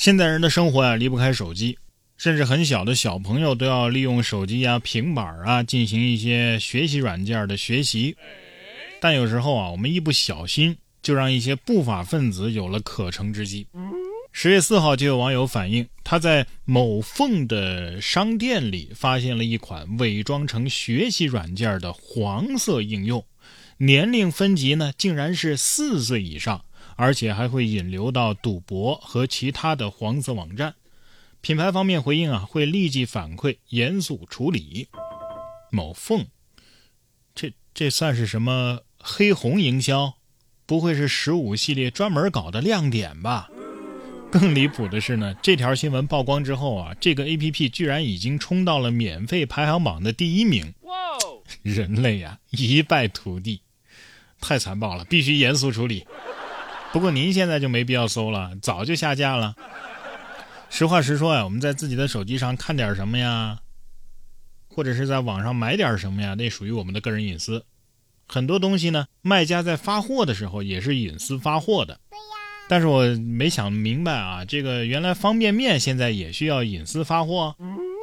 现在人的生活呀离不开手机，甚至很小的小朋友都要利用手机啊、平板啊进行一些学习软件的学习。但有时候啊，我们一不小心就让一些不法分子有了可乘之机。十月四号就有网友反映，他在某凤的商店里发现了一款伪装成学习软件的黄色应用，年龄分级呢竟然是四岁以上，而且还会引流到赌博和其他的黄色网站。品牌方面回应啊，会立即反馈，严肃处理。某凤，这这算是什么黑红营销？不会是十五系列专门搞的亮点吧？更离谱的是呢，这条新闻曝光之后啊，这个 A P P 居然已经冲到了免费排行榜的第一名。人类呀，一败涂地，太残暴了，必须严肃处理。不过您现在就没必要搜了，早就下架了。实话实说呀，我们在自己的手机上看点什么呀，或者是在网上买点什么呀，那属于我们的个人隐私。很多东西呢，卖家在发货的时候也是隐私发货的。但是我没想明白啊，这个原来方便面现在也需要隐私发货？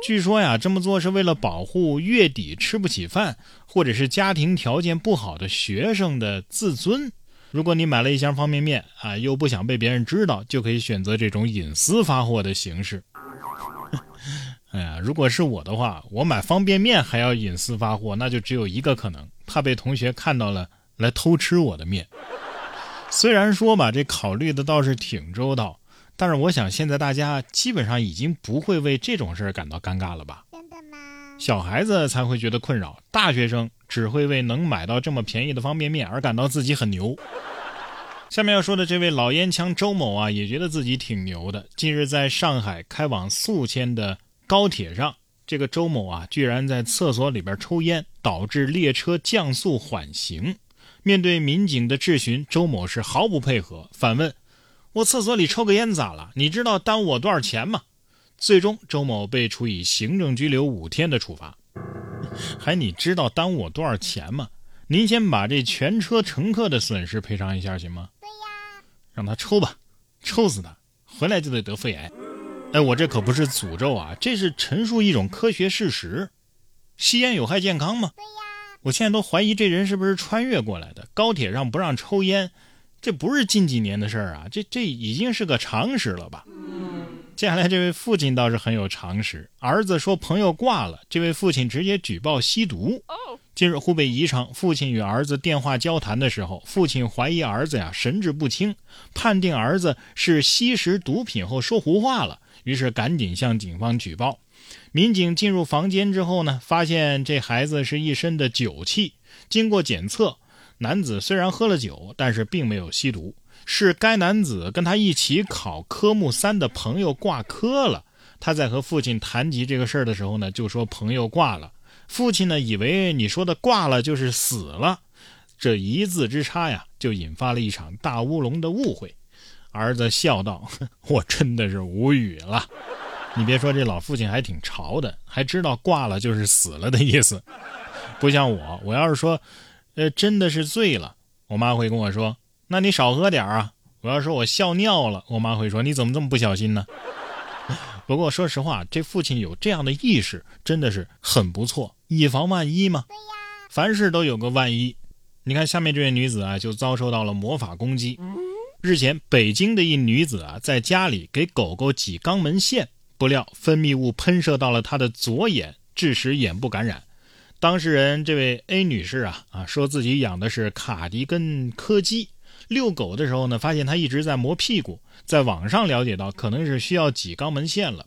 据说呀，这么做是为了保护月底吃不起饭或者是家庭条件不好的学生的自尊。如果你买了一箱方便面啊，又不想被别人知道，就可以选择这种隐私发货的形式。哎呀，如果是我的话，我买方便面还要隐私发货，那就只有一个可能，怕被同学看到了来偷吃我的面。虽然说吧，这考虑的倒是挺周到，但是我想现在大家基本上已经不会为这种事儿感到尴尬了吧？真的吗？小孩子才会觉得困扰，大学生只会为能买到这么便宜的方便面而感到自己很牛。下面要说的这位老烟枪周某啊，也觉得自己挺牛的。近日在上海开往宿迁的高铁上，这个周某啊，居然在厕所里边抽烟，导致列车降速缓行。面对民警的质询，周某是毫不配合，反问：“我厕所里抽个烟咋了？你知道耽误我多少钱吗？”最终，周某被处以行政拘留五天的处罚。还你知道耽误我多少钱吗？您先把这全车乘客的损失赔偿一下行吗？对呀，让他抽吧，抽死他，回来就得得肺癌。哎，我这可不是诅咒啊，这是陈述一种科学事实。吸烟有害健康吗？对呀。我现在都怀疑这人是不是穿越过来的。高铁上不让抽烟，这不是近几年的事儿啊，这这已经是个常识了吧？接下来这位父亲倒是很有常识，儿子说朋友挂了，这位父亲直接举报吸毒。近日湖北宜昌，父亲与儿子电话交谈的时候，父亲怀疑儿子呀神志不清，判定儿子是吸食毒品后说胡话了，于是赶紧向警方举报。民警进入房间之后呢，发现这孩子是一身的酒气。经过检测，男子虽然喝了酒，但是并没有吸毒。是该男子跟他一起考科目三的朋友挂科了。他在和父亲谈及这个事儿的时候呢，就说朋友挂了。父亲呢，以为你说的挂了就是死了，这一字之差呀，就引发了一场大乌龙的误会。儿子笑道：“ 我真的是无语了。”你别说，这老父亲还挺潮的，还知道挂了就是死了的意思，不像我。我要是说，呃，真的是醉了，我妈会跟我说：“那你少喝点啊。”我要说我笑尿了，我妈会说：“你怎么这么不小心呢？” 不过说实话，这父亲有这样的意识，真的是很不错，以防万一嘛。对呀，凡事都有个万一。你看下面这位女子啊，就遭受到了魔法攻击。日前，北京的一女子啊，在家里给狗狗挤肛门腺。不料分泌物喷射到了她的左眼，致使眼部感染。当事人这位 A 女士啊啊，说自己养的是卡迪根柯基，遛狗的时候呢，发现它一直在磨屁股，在网上了解到可能是需要挤肛门腺了。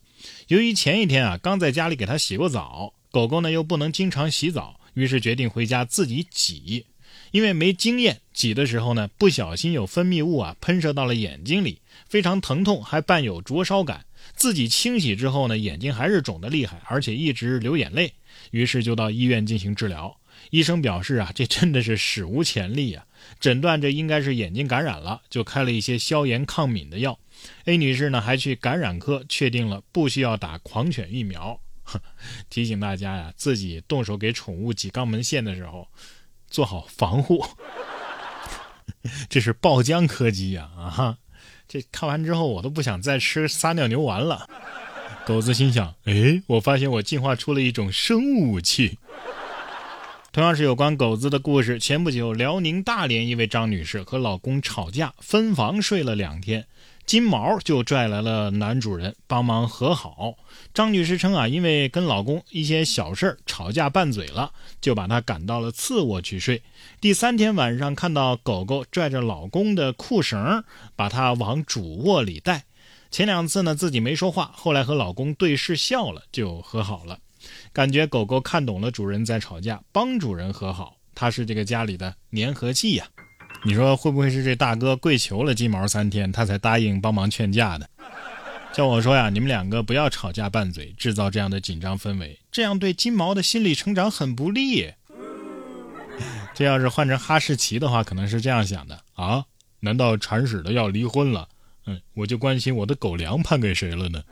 由于前一天啊刚在家里给它洗过澡，狗狗呢又不能经常洗澡，于是决定回家自己挤。因为没经验，挤的时候呢不小心有分泌物啊喷射到了眼睛里，非常疼痛，还伴有灼烧感。自己清洗之后呢，眼睛还是肿得厉害，而且一直流眼泪，于是就到医院进行治疗。医生表示啊，这真的是史无前例啊！诊断这应该是眼睛感染了，就开了一些消炎抗敏的药。A 女士呢还去感染科确定了不需要打狂犬疫苗。提醒大家呀，自己动手给宠物挤肛门腺的时候，做好防护。这是爆浆柯基呀啊！这看完之后我都不想再吃撒尿牛丸了。狗子心想：哎，我发现我进化出了一种生物武器。同样是有关狗子的故事。前不久，辽宁大连一位张女士和老公吵架，分房睡了两天，金毛就拽来了男主人帮忙和好。张女士称啊，因为跟老公一些小事吵架拌嘴了，就把他赶到了次卧去睡。第三天晚上，看到狗狗拽着老公的裤绳，把他往主卧里带。前两次呢，自己没说话，后来和老公对视笑了，就和好了。感觉狗狗看懂了主人在吵架，帮主人和好，它是这个家里的粘合剂呀。你说会不会是这大哥跪求了金毛三天，他才答应帮忙劝架的？叫我说呀，你们两个不要吵架拌嘴，制造这样的紧张氛围，这样对金毛的心理成长很不利。这要是换成哈士奇的话，可能是这样想的啊？难道铲屎的要离婚了？嗯，我就关心我的狗粮判给谁了呢？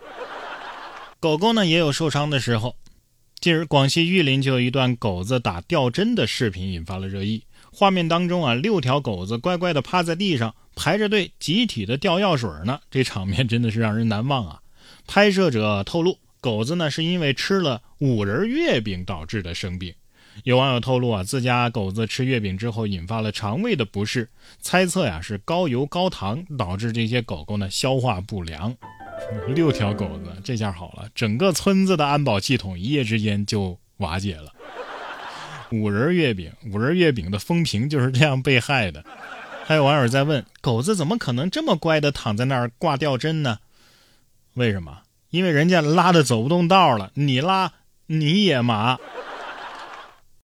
狗狗呢也有受伤的时候。近日，广西玉林就有一段狗子打吊针的视频引发了热议。画面当中啊，六条狗子乖乖地趴在地上排着队，集体的吊药水呢。这场面真的是让人难忘啊！拍摄者透露，狗子呢是因为吃了五仁月饼导致的生病。有网友透露啊，自家狗子吃月饼之后引发了肠胃的不适，猜测呀是高油高糖导致这些狗狗呢消化不良。六条狗子，这下好了，整个村子的安保系统一夜之间就瓦解了。五仁月饼，五仁月饼的风评就是这样被害的。还有网友在问，狗子怎么可能这么乖的躺在那儿挂吊针呢？为什么？因为人家拉的走不动道了，你拉你也麻。